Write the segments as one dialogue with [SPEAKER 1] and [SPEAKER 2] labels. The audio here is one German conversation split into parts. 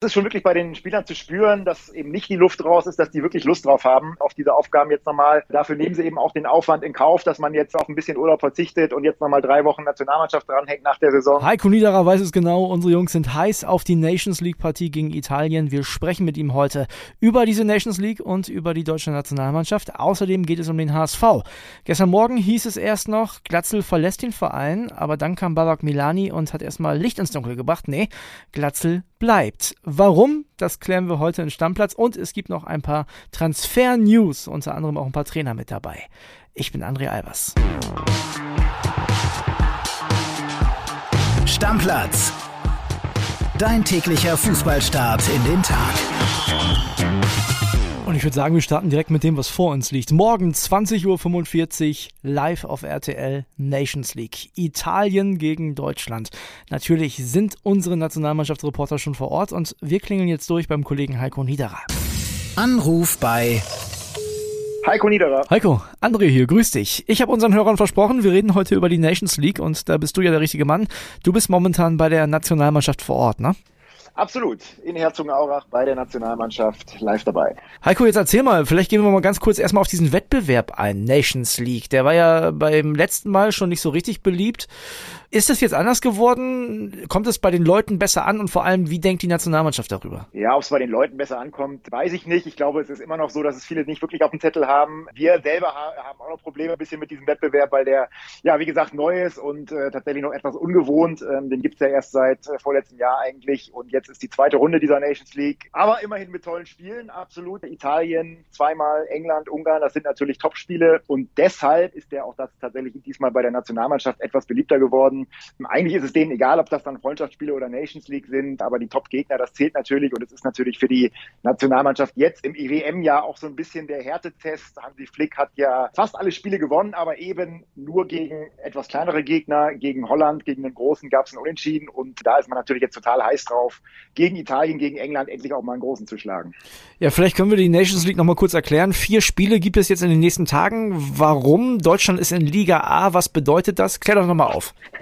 [SPEAKER 1] Es ist schon wirklich bei den Spielern zu spüren, dass eben nicht die Luft raus ist, dass die wirklich Lust drauf haben auf diese Aufgaben jetzt nochmal. Dafür nehmen sie eben auch den Aufwand in Kauf, dass man jetzt auf ein bisschen Urlaub verzichtet und jetzt nochmal drei Wochen Nationalmannschaft dranhängt nach der Saison.
[SPEAKER 2] Heiko Niederer weiß es genau. Unsere Jungs sind heiß auf die Nations League Partie gegen Italien. Wir sprechen mit ihm heute über diese Nations League und über die deutsche Nationalmannschaft. Außerdem geht es um den HSV. Gestern Morgen hieß es erst noch, Glatzel verlässt den Verein, aber dann kam Babak Milani und hat erstmal Licht ins Dunkel gebracht. Nee, Glatzel bleibt. Warum? Das klären wir heute in Stammplatz und es gibt noch ein paar Transfer-News, unter anderem auch ein paar Trainer mit dabei. Ich bin André Albers.
[SPEAKER 3] Stammplatz. Dein täglicher Fußballstart in den Tag.
[SPEAKER 2] Und ich würde sagen, wir starten direkt mit dem, was vor uns liegt. Morgen 20.45 Uhr live auf RTL Nations League. Italien gegen Deutschland. Natürlich sind unsere Nationalmannschaftsreporter schon vor Ort und wir klingeln jetzt durch beim Kollegen Heiko Niederer.
[SPEAKER 3] Anruf bei
[SPEAKER 1] Heiko Niederer.
[SPEAKER 2] Heiko, André hier, grüß dich. Ich habe unseren Hörern versprochen, wir reden heute über die Nations League und da bist du ja der richtige Mann. Du bist momentan bei der Nationalmannschaft vor Ort, ne?
[SPEAKER 1] Absolut. In Herzogenaurach bei der Nationalmannschaft live dabei.
[SPEAKER 2] Heiko, jetzt erzähl mal, vielleicht gehen wir mal ganz kurz erstmal auf diesen Wettbewerb ein, Nations League. Der war ja beim letzten Mal schon nicht so richtig beliebt. Ist das jetzt anders geworden? Kommt es bei den Leuten besser an und vor allem, wie denkt die Nationalmannschaft darüber?
[SPEAKER 1] Ja, ob es bei den Leuten besser ankommt, weiß ich nicht. Ich glaube, es ist immer noch so, dass es viele nicht wirklich auf dem Zettel haben. Wir selber haben auch noch Probleme ein bisschen mit diesem Wettbewerb, weil der, ja, wie gesagt, neu ist und äh, tatsächlich noch etwas ungewohnt. Ähm, den gibt's ja erst seit äh, vorletztem Jahr eigentlich und jetzt ist die zweite Runde dieser Nations League. Aber immerhin mit tollen Spielen, absolut. Italien, zweimal England, Ungarn, das sind natürlich Top-Spiele und deshalb ist der auch das tatsächlich diesmal bei der Nationalmannschaft etwas beliebter geworden haben. Eigentlich ist es denen egal, ob das dann Freundschaftsspiele oder Nations League sind, aber die Top-Gegner, das zählt natürlich und es ist natürlich für die Nationalmannschaft jetzt im IWM-Jahr auch so ein bisschen der Härtetest. Hansi Flick hat ja fast alle Spiele gewonnen, aber eben nur gegen etwas kleinere Gegner. Gegen Holland, gegen den Großen gab es einen Unentschieden und da ist man natürlich jetzt total heiß drauf, gegen Italien, gegen England endlich auch mal einen Großen zu schlagen.
[SPEAKER 2] Ja, vielleicht können wir die Nations League nochmal kurz erklären. Vier Spiele gibt es jetzt in den nächsten Tagen. Warum? Deutschland ist in Liga A. Was bedeutet das? Klär doch nochmal auf.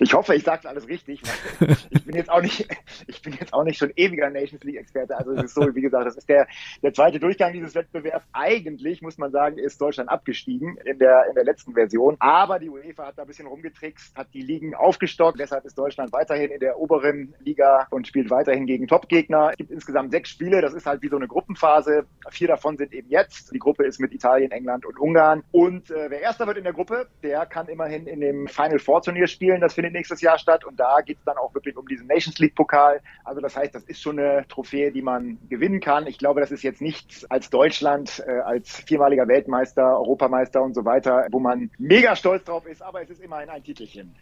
[SPEAKER 1] ich hoffe, ich sage alles richtig. Ich bin jetzt auch nicht, ich bin jetzt auch nicht schon ewiger Nations League Experte. Also es ist so, wie gesagt, das ist der, der zweite Durchgang dieses Wettbewerbs. Eigentlich muss man sagen, ist Deutschland abgestiegen in der, in der letzten Version. Aber die UEFA hat da ein bisschen rumgetrickst, hat die Ligen aufgestockt. Deshalb ist Deutschland weiterhin in der oberen Liga und spielt weiterhin gegen Topgegner. Es gibt insgesamt sechs Spiele. Das ist halt wie so eine Gruppenphase. Vier davon sind eben jetzt. Die Gruppe ist mit Italien, England und Ungarn. Und äh, wer Erster wird in der Gruppe, der kann immerhin in dem Final Four Turnier spielen. Das findet nächstes Jahr statt und da geht es dann auch wirklich um diesen Nations League Pokal. Also das heißt, das ist schon eine Trophäe, die man gewinnen kann. Ich glaube, das ist jetzt nichts als Deutschland, äh, als viermaliger Weltmeister, Europameister und so weiter, wo man mega stolz drauf ist, aber es ist immerhin ein Titelchen.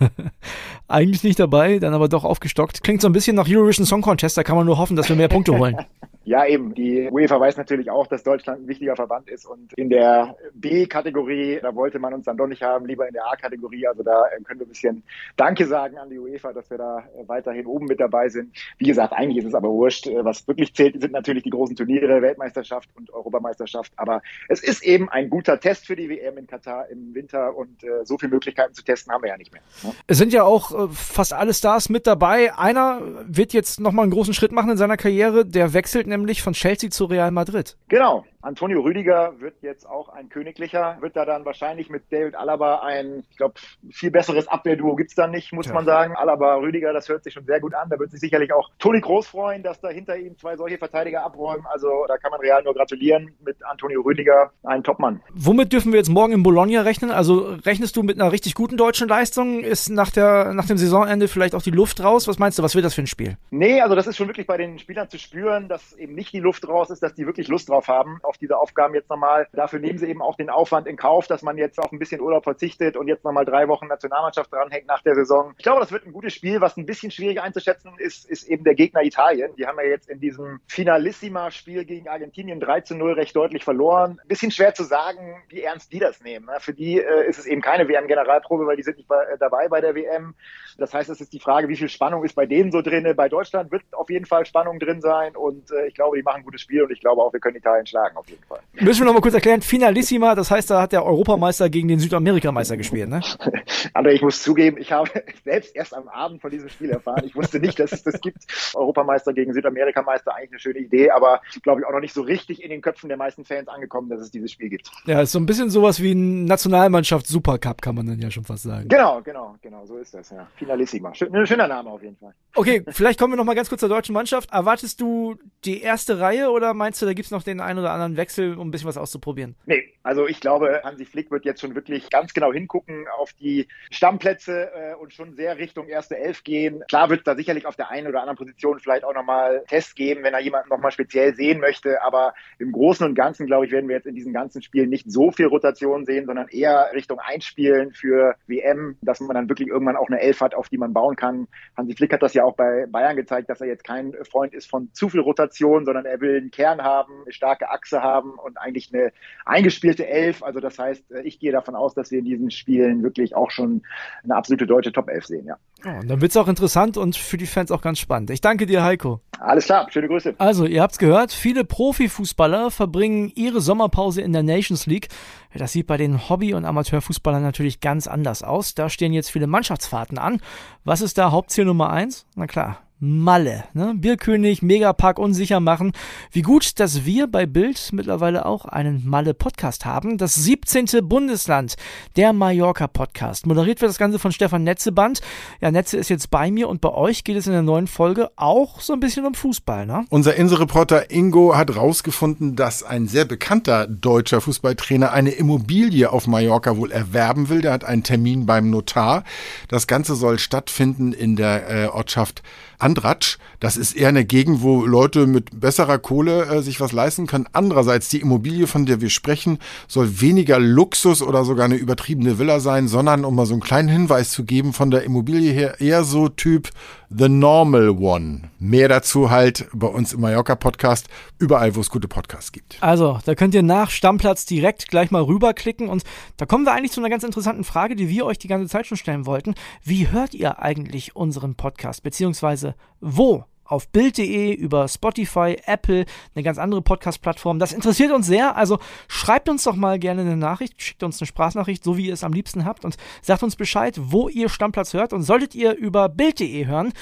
[SPEAKER 2] Eigentlich nicht dabei, dann aber doch aufgestockt. Klingt so ein bisschen nach Eurovision Song Contest, da kann man nur hoffen, dass wir mehr Punkte holen.
[SPEAKER 1] Ja, eben. Die UEFA weiß natürlich auch, dass Deutschland ein wichtiger Verband ist und in der B-Kategorie, da wollte man uns dann doch nicht haben, lieber in der A-Kategorie. Also da äh, können wir ein bisschen Danke sagen an die UEFA, dass wir da äh, weiterhin oben mit dabei sind. Wie gesagt, eigentlich ist es aber wurscht. Äh, was wirklich zählt, sind natürlich die großen Turniere, Weltmeisterschaft und Europameisterschaft. Aber es ist eben ein guter Test für die WM in Katar im Winter und so viele Möglichkeiten zu testen haben wir ja nicht mehr.
[SPEAKER 2] Ne? Es sind ja auch fast alle Stars mit dabei. Einer wird jetzt nochmal einen großen Schritt machen in seiner Karriere. Der wechselt nämlich von Chelsea zu Real Madrid.
[SPEAKER 1] Genau. Antonio Rüdiger wird jetzt auch ein königlicher, wird da dann wahrscheinlich mit David Alaba ein, ich glaube, viel besseres Abwehrduo gibt es dann nicht, muss ja. man sagen. Alaba, Rüdiger, das hört sich schon sehr gut an. Da wird sich sicherlich auch Toni Groß freuen, dass da hinter ihm zwei solche Verteidiger abräumen. Also da kann man Real nur gratulieren mit Antonio Rüdiger, ein Topmann.
[SPEAKER 2] Womit dürfen wir jetzt morgen in Bologna rechnen? Also rechnest du mit einer richtig guten deutschen Leistung? Ist nach, der, nach dem Saisonende vielleicht auch die Luft raus? Was meinst du, was wird das für ein Spiel?
[SPEAKER 1] Nee, also das ist schon wirklich bei den Spielern zu spüren, dass eben nicht die Luft raus ist, dass die wirklich Lust drauf haben auf diese Aufgaben jetzt nochmal. Dafür nehmen sie eben auch den Aufwand in Kauf, dass man jetzt auf ein bisschen Urlaub verzichtet und jetzt nochmal drei Wochen Nationalmannschaft dranhängt nach der Saison. Ich glaube, das wird ein gutes Spiel. Was ein bisschen schwierig einzuschätzen ist, ist eben der Gegner Italien. Die haben ja jetzt in diesem Finalissima-Spiel gegen Argentinien 3 zu 0 recht deutlich verloren. Ein bisschen schwer zu sagen, wie ernst die das nehmen. Für die äh, ist es eben keine WM-Generalprobe, weil die sind nicht äh, dabei bei der WM. Das heißt, es ist die Frage, wie viel Spannung ist bei denen so drin. Bei Deutschland wird auf jeden Fall Spannung drin sein und äh, ich glaube, die machen ein gutes Spiel und ich glaube auch, wir können Italien schlagen auf jeden Fall.
[SPEAKER 2] Müssen wir noch mal kurz erklären, Finalissima, das heißt, da hat der Europameister gegen den Südamerikameister gespielt, ne?
[SPEAKER 1] André, ich muss zugeben, ich habe selbst erst am Abend von diesem Spiel erfahren. Ich wusste nicht, dass es das gibt. Europameister gegen Südamerikameister, eigentlich eine schöne Idee, aber glaube ich auch noch nicht so richtig in den Köpfen der meisten Fans angekommen, dass es dieses Spiel gibt.
[SPEAKER 2] Ja, ist so ein bisschen sowas wie ein Nationalmannschaft Supercup, kann man dann ja schon fast sagen.
[SPEAKER 1] Genau, genau, genau, so ist das, ja. Finalissima. Schön, ein schöner Name auf jeden Fall.
[SPEAKER 2] Okay, vielleicht kommen wir noch mal ganz kurz zur deutschen Mannschaft. Erwartest du die erste Reihe oder meinst du, da gibt es noch den einen oder anderen Wechsel, um ein bisschen was auszuprobieren?
[SPEAKER 1] Nee, also ich glaube, Hansi Flick wird jetzt schon wirklich ganz genau hingucken auf die Stammplätze äh, und schon sehr Richtung erste Elf gehen. Klar wird es da sicherlich auf der einen oder anderen Position vielleicht auch nochmal Tests geben, wenn er jemanden nochmal speziell sehen möchte. Aber im Großen und Ganzen, glaube ich, werden wir jetzt in diesen ganzen Spielen nicht so viel Rotation sehen, sondern eher Richtung Einspielen für WM, dass man dann wirklich irgendwann auch eine Elf hat, auf die man bauen kann. Hansi Flick hat das ja auch bei Bayern gezeigt, dass er jetzt kein Freund ist von zu viel Rotation, sondern er will einen Kern haben, eine starke Achse haben und eigentlich eine eingespielte Elf. Also das heißt, ich gehe davon aus, dass wir in diesen Spielen wirklich auch schon eine absolute deutsche Top-Elf sehen, ja.
[SPEAKER 2] Oh, und dann wird es auch interessant und für die Fans auch ganz spannend. Ich danke dir, Heiko.
[SPEAKER 1] Alles klar, schöne Grüße.
[SPEAKER 2] Also, ihr habt's gehört, viele Profifußballer verbringen ihre Sommerpause in der Nations League. Das sieht bei den Hobby- und Amateurfußballern natürlich ganz anders aus. Da stehen jetzt viele Mannschaftsfahrten an. Was ist da Hauptziel Nummer eins? Na klar, Malle. Ne? Bierkönig, Megapark unsicher machen. Wie gut, dass wir bei Bild mittlerweile auch einen Malle-Podcast haben. Das 17. Bundesland, der Mallorca-Podcast. Moderiert wird das Ganze von Stefan Netzeband. Ja, Netze ist jetzt bei mir und bei euch geht es in der neuen Folge auch so ein bisschen um Fußball. Ne?
[SPEAKER 4] Unser Inselreporter Ingo hat rausgefunden, dass ein sehr bekannter deutscher Fußballtrainer eine Immobilie auf Mallorca wohl erwerben will. Der hat einen Termin beim Notar. Das Ganze soll stattfinden in der äh, Ortschaft Andratsch, das ist eher eine Gegend, wo Leute mit besserer Kohle äh, sich was leisten können. Andererseits, die Immobilie, von der wir sprechen, soll weniger Luxus oder sogar eine übertriebene Villa sein, sondern, um mal so einen kleinen Hinweis zu geben, von der Immobilie her eher so Typ The Normal One. Mehr dazu halt bei uns im Mallorca Podcast, überall, wo es gute Podcasts gibt.
[SPEAKER 2] Also, da könnt ihr nach Stammplatz direkt gleich mal rüberklicken und da kommen wir eigentlich zu einer ganz interessanten Frage, die wir euch die ganze Zeit schon stellen wollten. Wie hört ihr eigentlich unseren Podcast? Beziehungsweise wo auf Bild.de, über Spotify, Apple, eine ganz andere Podcast-Plattform. Das interessiert uns sehr. Also schreibt uns doch mal gerne eine Nachricht, schickt uns eine Sprachnachricht, so wie ihr es am liebsten habt und sagt uns Bescheid, wo ihr Stammplatz hört. Und solltet ihr über Bild.de hören,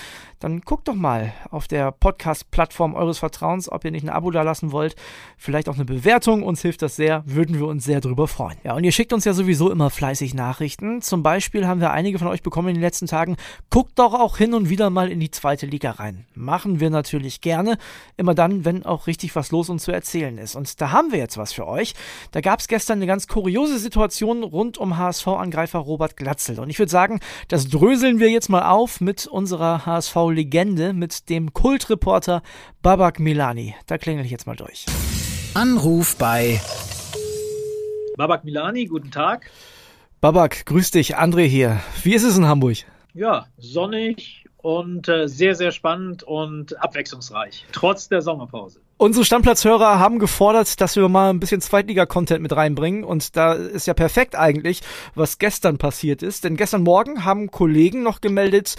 [SPEAKER 2] dann guckt doch mal auf der Podcast-Plattform eures Vertrauens, ob ihr nicht ein Abo da lassen wollt. Vielleicht auch eine Bewertung. Uns hilft das sehr. Würden wir uns sehr drüber freuen. Ja, und ihr schickt uns ja sowieso immer fleißig Nachrichten. Zum Beispiel haben wir einige von euch bekommen in den letzten Tagen. Guckt doch auch hin und wieder mal in die zweite Liga rein. Machen wir natürlich gerne. Immer dann, wenn auch richtig was los und zu erzählen ist. Und da haben wir jetzt was für euch. Da gab es gestern eine ganz kuriose Situation rund um HSV-Angreifer Robert Glatzel. Und ich würde sagen, das dröseln wir jetzt mal auf mit unserer HSV Legende mit dem Kultreporter Babak Milani. Da klingel ich jetzt mal durch.
[SPEAKER 3] Anruf bei
[SPEAKER 5] Babak Milani, guten Tag.
[SPEAKER 2] Babak, grüß dich, André hier. Wie ist es in Hamburg?
[SPEAKER 5] Ja, sonnig und äh, sehr, sehr spannend und abwechslungsreich, trotz der Sommerpause.
[SPEAKER 2] Unsere Stammplatzhörer haben gefordert, dass wir mal ein bisschen Zweitliga-Content mit reinbringen. Und da ist ja perfekt eigentlich, was gestern passiert ist. Denn gestern Morgen haben Kollegen noch gemeldet,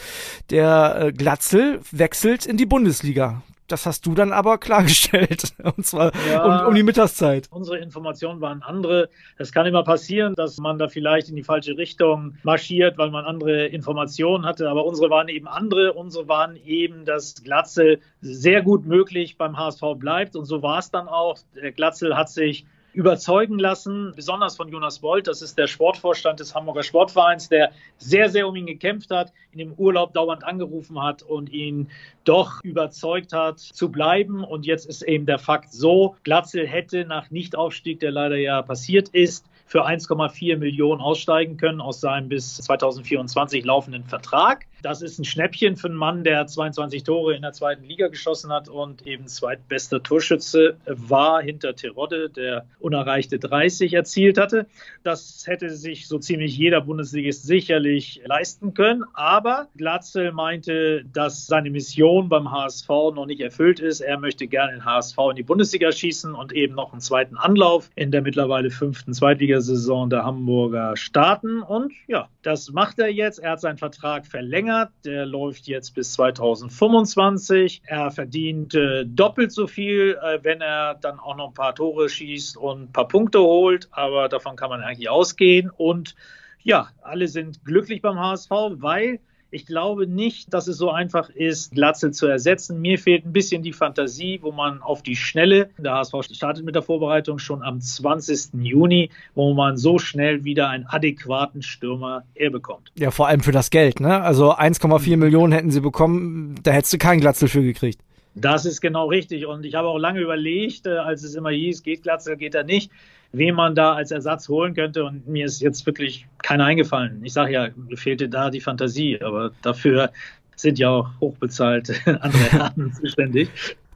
[SPEAKER 2] der äh, Glatzel wechselt in die Bundesliga. Das hast du dann aber klargestellt. Und zwar ja, um, um, die Mittagszeit.
[SPEAKER 5] Unsere Informationen waren andere. Es kann immer passieren, dass man da vielleicht in die falsche Richtung marschiert, weil man andere Informationen hatte. Aber unsere waren eben andere. Unsere waren eben, dass Glatzel sehr gut möglich beim HSV bleibt. Und so war es dann auch. Der Glatzel hat sich überzeugen lassen, besonders von Jonas Bolt, das ist der Sportvorstand des Hamburger Sportvereins, der sehr, sehr um ihn gekämpft hat, in dem Urlaub dauernd angerufen hat und ihn doch überzeugt hat, zu bleiben. Und jetzt ist eben der Fakt so, Glatzel hätte nach Nichtaufstieg, der leider ja passiert ist, für 1,4 Millionen aussteigen können aus seinem bis 2024 laufenden Vertrag. Das ist ein Schnäppchen für einen Mann, der 22 Tore in der zweiten Liga geschossen hat und eben zweitbester Torschütze war hinter Terodde, der unerreichte 30 erzielt hatte. Das hätte sich so ziemlich jeder Bundesligist sicherlich leisten können. Aber Glatzel meinte, dass seine Mission beim HSV noch nicht erfüllt ist. Er möchte gerne den HSV in die Bundesliga schießen und eben noch einen zweiten Anlauf in der mittlerweile fünften Zweitligasaison der Hamburger starten. Und ja, das macht er jetzt. Er hat seinen Vertrag verlängert verlängert. Der läuft jetzt bis 2025. Er verdient äh, doppelt so viel, äh, wenn er dann auch noch ein paar Tore schießt und ein paar Punkte holt. Aber davon kann man eigentlich ausgehen. Und ja, alle sind glücklich beim HSV, weil ich glaube nicht, dass es so einfach ist, Glatzel zu ersetzen. Mir fehlt ein bisschen die Fantasie, wo man auf die Schnelle, der HSV startet mit der Vorbereitung schon am 20. Juni, wo man so schnell wieder einen adäquaten Stürmer herbekommt.
[SPEAKER 2] Ja, vor allem für das Geld, ne? Also 1,4 Millionen hätten sie bekommen, da hättest du keinen Glatzel für gekriegt.
[SPEAKER 5] Das ist genau richtig. Und ich habe auch lange überlegt, äh, als es immer hieß, geht Glatzel, geht er nicht wen man da als Ersatz holen könnte. Und mir ist jetzt wirklich keiner eingefallen. Ich sage ja, mir fehlte da die Fantasie, aber dafür sind ja auch hochbezahlte andere Herren zuständig.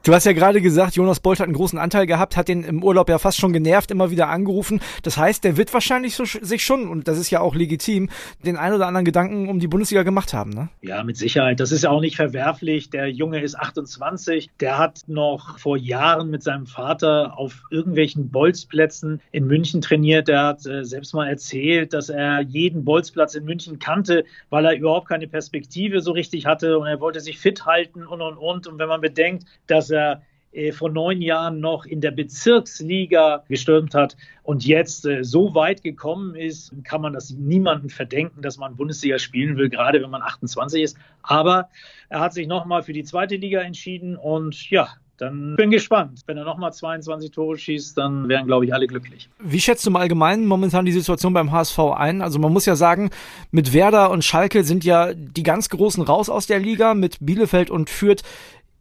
[SPEAKER 2] Du hast ja gerade gesagt, Jonas Bolt hat einen großen Anteil gehabt, hat den im Urlaub ja fast schon genervt, immer wieder angerufen. Das heißt, der wird wahrscheinlich so, sich schon, und das ist ja auch legitim, den ein oder anderen Gedanken um die Bundesliga gemacht haben, ne?
[SPEAKER 5] Ja, mit Sicherheit. Das ist ja auch nicht verwerflich. Der Junge ist 28. Der hat noch vor Jahren mit seinem Vater auf irgendwelchen Bolzplätzen in München trainiert. Der hat äh, selbst mal erzählt, dass er jeden Bolzplatz in München kannte, weil er überhaupt keine Perspektive so richtig hatte und er wollte sich fit halten und und und. Und wenn man bedenkt, dass dass er äh, vor neun Jahren noch in der Bezirksliga gestürmt hat und jetzt äh, so weit gekommen ist, kann man das niemandem verdenken, dass man Bundesliga spielen will, gerade wenn man 28 ist. Aber er hat sich nochmal für die zweite Liga entschieden und ja, dann bin gespannt. Wenn er nochmal 22 Tore schießt, dann wären, glaube ich, alle glücklich.
[SPEAKER 2] Wie schätzt du im Allgemeinen momentan die Situation beim HSV ein? Also man muss ja sagen, mit Werder und Schalke sind ja die ganz Großen raus aus der Liga, mit Bielefeld und Fürth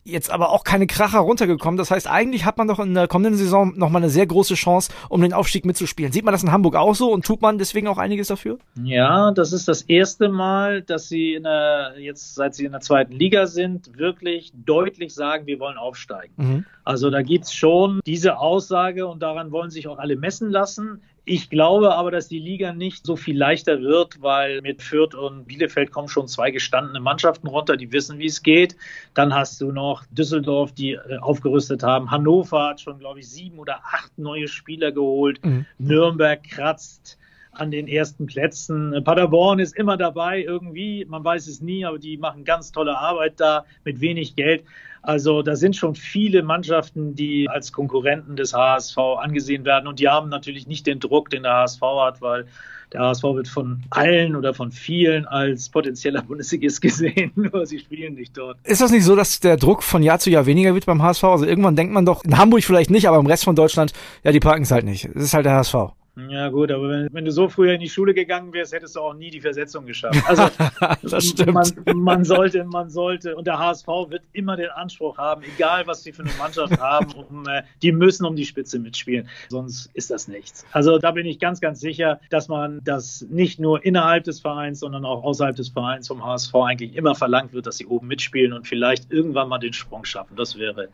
[SPEAKER 2] jetzt aber auch keine Kracher runtergekommen. Das heißt, eigentlich hat man doch in der kommenden Saison nochmal eine sehr große Chance, um den Aufstieg mitzuspielen. Sieht man das in Hamburg auch so und tut man deswegen auch einiges dafür?
[SPEAKER 5] Ja, das ist das erste Mal, dass sie in der, jetzt seit sie in der zweiten Liga sind, wirklich deutlich sagen, wir wollen aufsteigen. Mhm. Also da gibt's schon diese Aussage und daran wollen sich auch alle messen lassen. Ich glaube aber, dass die Liga nicht so viel leichter wird, weil mit Fürth und Bielefeld kommen schon zwei gestandene Mannschaften runter, die wissen, wie es geht. Dann hast du noch Düsseldorf, die äh, aufgerüstet haben. Hannover hat schon, glaube ich, sieben oder acht neue Spieler geholt. Mhm. Nürnberg kratzt an den ersten Plätzen. Paderborn ist immer dabei irgendwie, man weiß es nie, aber die machen ganz tolle Arbeit da mit wenig Geld. Also da sind schon viele Mannschaften, die als Konkurrenten des HSV angesehen werden und die haben natürlich nicht den Druck, den der HSV hat, weil der HSV wird von allen oder von vielen als potenzieller Bundesligist gesehen, nur sie spielen nicht dort.
[SPEAKER 2] Ist das nicht so, dass der Druck von Jahr zu Jahr weniger wird beim HSV? Also irgendwann denkt man doch, in Hamburg vielleicht nicht, aber im Rest von Deutschland, ja, die packen es halt nicht. Es ist halt der HSV.
[SPEAKER 5] Ja gut, aber wenn, wenn, du so früher in die Schule gegangen wärst, hättest du auch nie die Versetzung geschafft. Also
[SPEAKER 2] das stimmt.
[SPEAKER 5] Man, man, sollte, man sollte, und der HSV wird immer den Anspruch haben, egal was sie für eine Mannschaft haben, um, äh, die müssen um die Spitze mitspielen. Sonst ist das nichts. Also da bin ich ganz, ganz sicher, dass man das nicht nur innerhalb des Vereins, sondern auch außerhalb des Vereins vom HSV eigentlich immer verlangt wird, dass sie oben mitspielen und vielleicht irgendwann mal den Sprung schaffen. Das wäre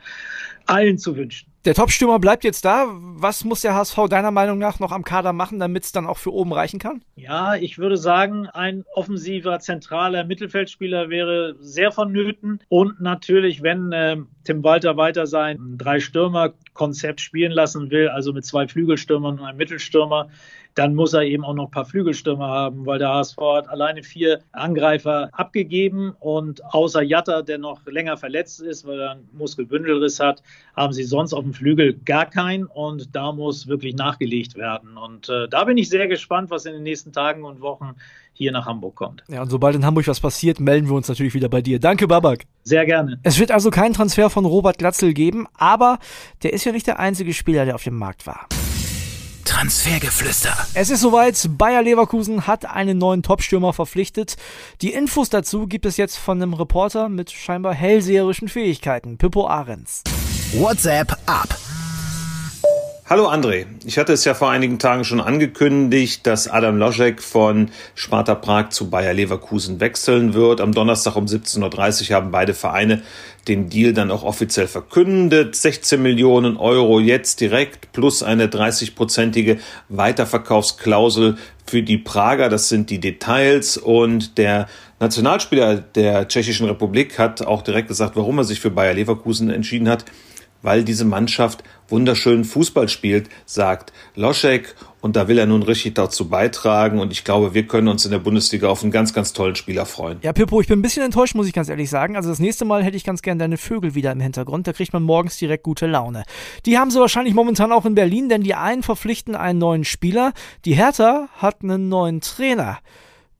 [SPEAKER 5] allen zu wünschen.
[SPEAKER 2] Der Topstürmer bleibt jetzt da. Was muss der HSV deiner Meinung nach noch am Kader machen, damit es dann auch für oben reichen kann?
[SPEAKER 5] Ja, ich würde sagen, ein offensiver, zentraler Mittelfeldspieler wäre sehr vonnöten. Und natürlich, wenn äh, Tim Walter weiter sein Drei-Stürmer-Konzept spielen lassen will, also mit zwei Flügelstürmern und einem Mittelstürmer, dann muss er eben auch noch ein paar Flügelstürmer haben, weil der HSV hat alleine vier Angreifer abgegeben und außer Jatta, der noch länger verletzt ist, weil er einen Muskelbündelriss hat, haben sie sonst auf dem Flügel gar keinen und da muss wirklich nachgelegt werden. Und äh, da bin ich sehr gespannt, was in den nächsten Tagen und Wochen hier nach Hamburg kommt.
[SPEAKER 2] Ja, und sobald in Hamburg was passiert, melden wir uns natürlich wieder bei dir. Danke, Babak.
[SPEAKER 5] Sehr gerne.
[SPEAKER 2] Es wird also keinen Transfer von Robert Glatzel geben, aber der ist ja nicht der einzige Spieler, der auf dem Markt war.
[SPEAKER 3] Transfergeflüster.
[SPEAKER 2] Es ist soweit. Bayer Leverkusen hat einen neuen Topstürmer verpflichtet. Die Infos dazu gibt es jetzt von einem Reporter mit scheinbar hellseherischen Fähigkeiten, Pippo Ahrens.
[SPEAKER 3] WhatsApp ab.
[SPEAKER 6] Hallo André, ich hatte es ja vor einigen Tagen schon angekündigt, dass Adam Loschek von Sparta Prag zu Bayer Leverkusen wechseln wird. Am Donnerstag um 17.30 Uhr haben beide Vereine den Deal dann auch offiziell verkündet. 16 Millionen Euro jetzt direkt plus eine 30-prozentige Weiterverkaufsklausel für die Prager. Das sind die Details und der Nationalspieler der Tschechischen Republik hat auch direkt gesagt, warum er sich für Bayer Leverkusen entschieden hat. Weil diese Mannschaft wunderschönen Fußball spielt, sagt Loschek. Und da will er nun richtig dazu beitragen. Und ich glaube, wir können uns in der Bundesliga auf einen ganz, ganz tollen Spieler freuen.
[SPEAKER 2] Ja, Pippo, ich bin ein bisschen enttäuscht, muss ich ganz ehrlich sagen. Also das nächste Mal hätte ich ganz gern deine Vögel wieder im Hintergrund. Da kriegt man morgens direkt gute Laune. Die haben sie wahrscheinlich momentan auch in Berlin, denn die einen verpflichten einen neuen Spieler. Die Hertha hat einen neuen Trainer.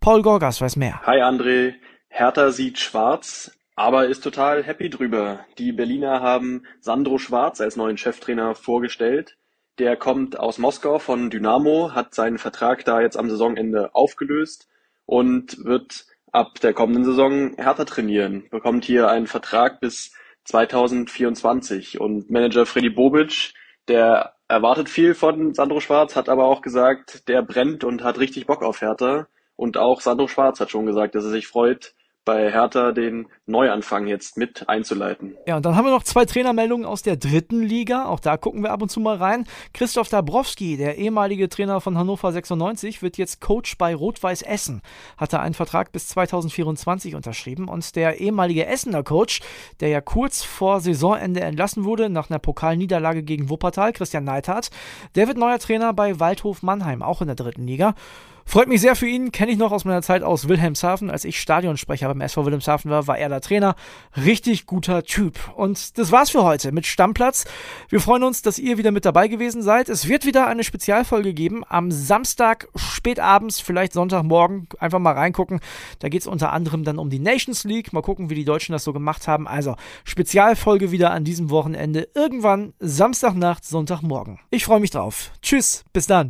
[SPEAKER 2] Paul Gorgas weiß mehr.
[SPEAKER 7] Hi André. Hertha sieht schwarz, aber ist total happy drüber. Die Berliner haben Sandro Schwarz als neuen Cheftrainer vorgestellt. Der kommt aus Moskau von Dynamo, hat seinen Vertrag da jetzt am Saisonende aufgelöst und wird ab der kommenden Saison härter trainieren, bekommt hier einen Vertrag bis 2024 und Manager Freddy Bobic, der erwartet viel von Sandro Schwarz, hat aber auch gesagt, der brennt und hat richtig Bock auf Hertha und auch Sandro Schwarz hat schon gesagt, dass er sich freut, bei Hertha den Neuanfang jetzt mit einzuleiten.
[SPEAKER 2] Ja, und dann haben wir noch zwei Trainermeldungen aus der dritten Liga. Auch da gucken wir ab und zu mal rein. Christoph Dabrowski, der ehemalige Trainer von Hannover 96, wird jetzt Coach bei Rot-Weiß Essen. Hat er einen Vertrag bis 2024 unterschrieben. Und der ehemalige Essener Coach, der ja kurz vor Saisonende entlassen wurde, nach einer Pokalniederlage gegen Wuppertal, Christian Neithardt, der wird neuer Trainer bei Waldhof Mannheim, auch in der dritten Liga. Freut mich sehr für ihn, kenne ich noch aus meiner Zeit aus Wilhelmshaven. Als ich Stadionsprecher beim SV Wilhelmshaven war, war er der Trainer. Richtig guter Typ. Und das war's für heute mit Stammplatz. Wir freuen uns, dass ihr wieder mit dabei gewesen seid. Es wird wieder eine Spezialfolge geben am Samstag spätabends, vielleicht Sonntagmorgen. Einfach mal reingucken. Da geht's unter anderem dann um die Nations League. Mal gucken, wie die Deutschen das so gemacht haben. Also Spezialfolge wieder an diesem Wochenende. Irgendwann Samstagnacht, Sonntagmorgen. Ich freue mich drauf. Tschüss, bis dann.